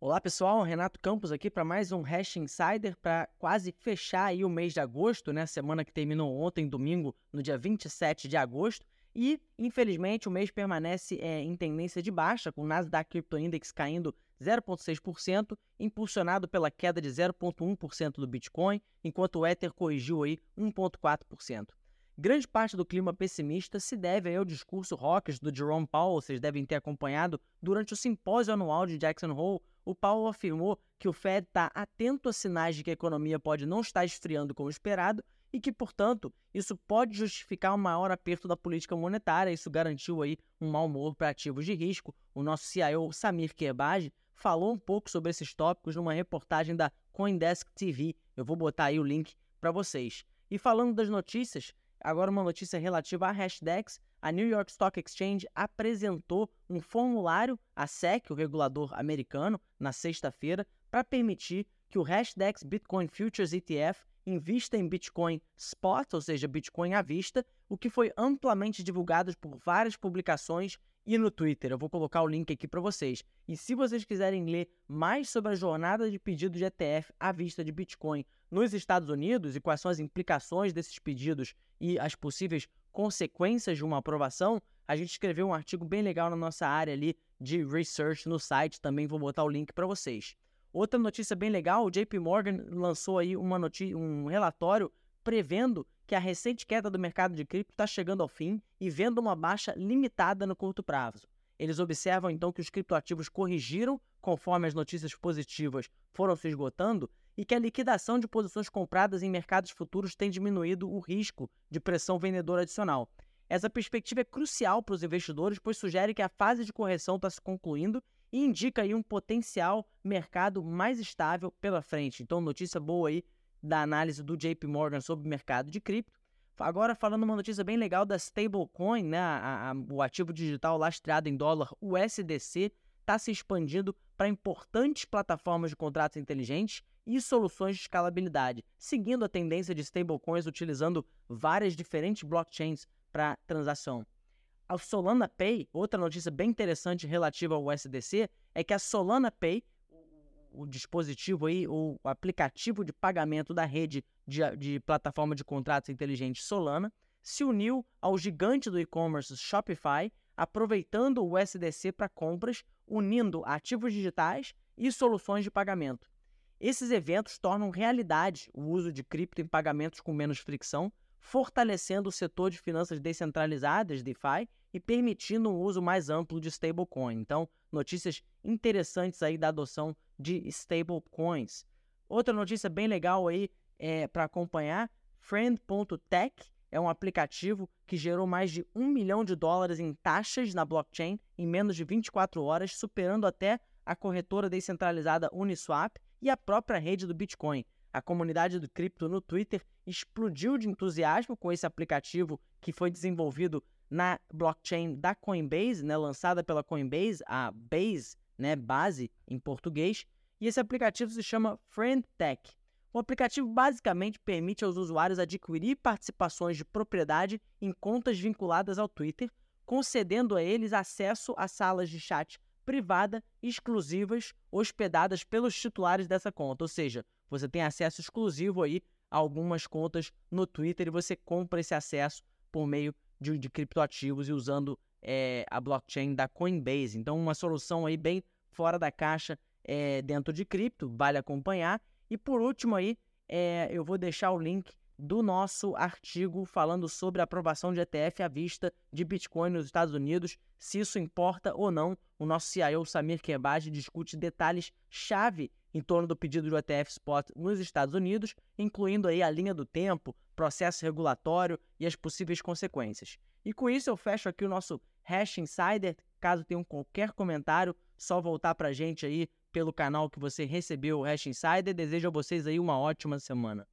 Olá pessoal, Renato Campos aqui para mais um Hash Insider para quase fechar aí o mês de agosto, né? Semana que terminou ontem, domingo, no dia 27 de agosto. E, infelizmente, o mês permanece é, em tendência de baixa, com o Nasdaq Crypto Index caindo 0,6%, impulsionado pela queda de 0,1% do Bitcoin, enquanto o Ether corrigiu aí 1,4%. Grande parte do clima pessimista se deve ao discurso hawkish do Jerome Powell, vocês devem ter acompanhado, durante o simpósio anual de Jackson Hole, o Powell afirmou que o Fed está atento a sinais de que a economia pode não estar esfriando como esperado e que, portanto, isso pode justificar um maior aperto da política monetária. Isso garantiu aí um mau humor para ativos de risco. O nosso CIO, Samir Kerbaj, falou um pouco sobre esses tópicos numa reportagem da Coindesk TV. Eu vou botar aí o link para vocês. E falando das notícias, Agora, uma notícia relativa a Hashdex. A New York Stock Exchange apresentou um formulário à SEC, o regulador americano, na sexta-feira, para permitir que o Hashdex Bitcoin Futures ETF invista em Bitcoin Spot, ou seja, Bitcoin à vista, o que foi amplamente divulgado por várias publicações e no Twitter. Eu vou colocar o link aqui para vocês. E se vocês quiserem ler mais sobre a jornada de pedido de ETF à vista de Bitcoin nos Estados Unidos e quais são as implicações desses pedidos e as possíveis consequências de uma aprovação, a gente escreveu um artigo bem legal na nossa área ali de research no site, também vou botar o link para vocês. Outra notícia bem legal, o JP Morgan lançou aí uma um relatório prevendo que a recente queda do mercado de cripto está chegando ao fim e vendo uma baixa limitada no curto prazo. Eles observam então que os criptoativos corrigiram conforme as notícias positivas foram se esgotando e que a liquidação de posições compradas em mercados futuros tem diminuído o risco de pressão vendedora adicional. Essa perspectiva é crucial para os investidores, pois sugere que a fase de correção está se concluindo e indica aí um potencial mercado mais estável pela frente. Então, notícia boa aí da análise do JP Morgan sobre o mercado de cripto. Agora falando uma notícia bem legal da stablecoin, né, a, a, o ativo digital lastreado em dólar USDC está se expandindo para importantes plataformas de contratos inteligentes e soluções de escalabilidade, seguindo a tendência de stablecoins utilizando várias diferentes blockchains para transação. A Solana Pay, outra notícia bem interessante relativa ao USDC, é que a Solana Pay o dispositivo aí, o aplicativo de pagamento da rede de, de plataforma de contratos inteligentes Solana, se uniu ao gigante do e-commerce Shopify, aproveitando o USDC para compras, unindo ativos digitais e soluções de pagamento. Esses eventos tornam realidade o uso de cripto em pagamentos com menos fricção, fortalecendo o setor de finanças descentralizadas, DeFi, e permitindo um uso mais amplo de stablecoin. Então, notícias interessantes aí da adoção de stablecoins. Outra notícia bem legal aí é, para acompanhar, Friend.tech é um aplicativo que gerou mais de um milhão de dólares em taxas na blockchain em menos de 24 horas, superando até a corretora descentralizada Uniswap e a própria rede do Bitcoin. A comunidade do cripto no Twitter explodiu de entusiasmo com esse aplicativo que foi desenvolvido na blockchain da Coinbase, né, lançada pela Coinbase, a Base, né, base em português, e esse aplicativo se chama FriendTech. O aplicativo basicamente permite aos usuários adquirir participações de propriedade em contas vinculadas ao Twitter, concedendo a eles acesso a salas de chat privada exclusivas hospedadas pelos titulares dessa conta. Ou seja, você tem acesso exclusivo aí a algumas contas no Twitter e você compra esse acesso por meio de, de criptoativos e usando é, a blockchain da Coinbase. Então, uma solução aí bem fora da caixa é, dentro de cripto, vale acompanhar. E por último aí, é, eu vou deixar o link do nosso artigo falando sobre a aprovação de ETF à vista de Bitcoin nos Estados Unidos, se isso importa ou não. O nosso CIO Samir Kebaj discute detalhes chave em torno do pedido de ETF Spot nos Estados Unidos, incluindo aí a linha do tempo, processo regulatório e as possíveis consequências. E com isso eu fecho aqui o nosso Hash Insider. Caso tenham qualquer comentário, só voltar para a gente aí pelo canal que você recebeu o Hash Insider. Desejo a vocês aí uma ótima semana.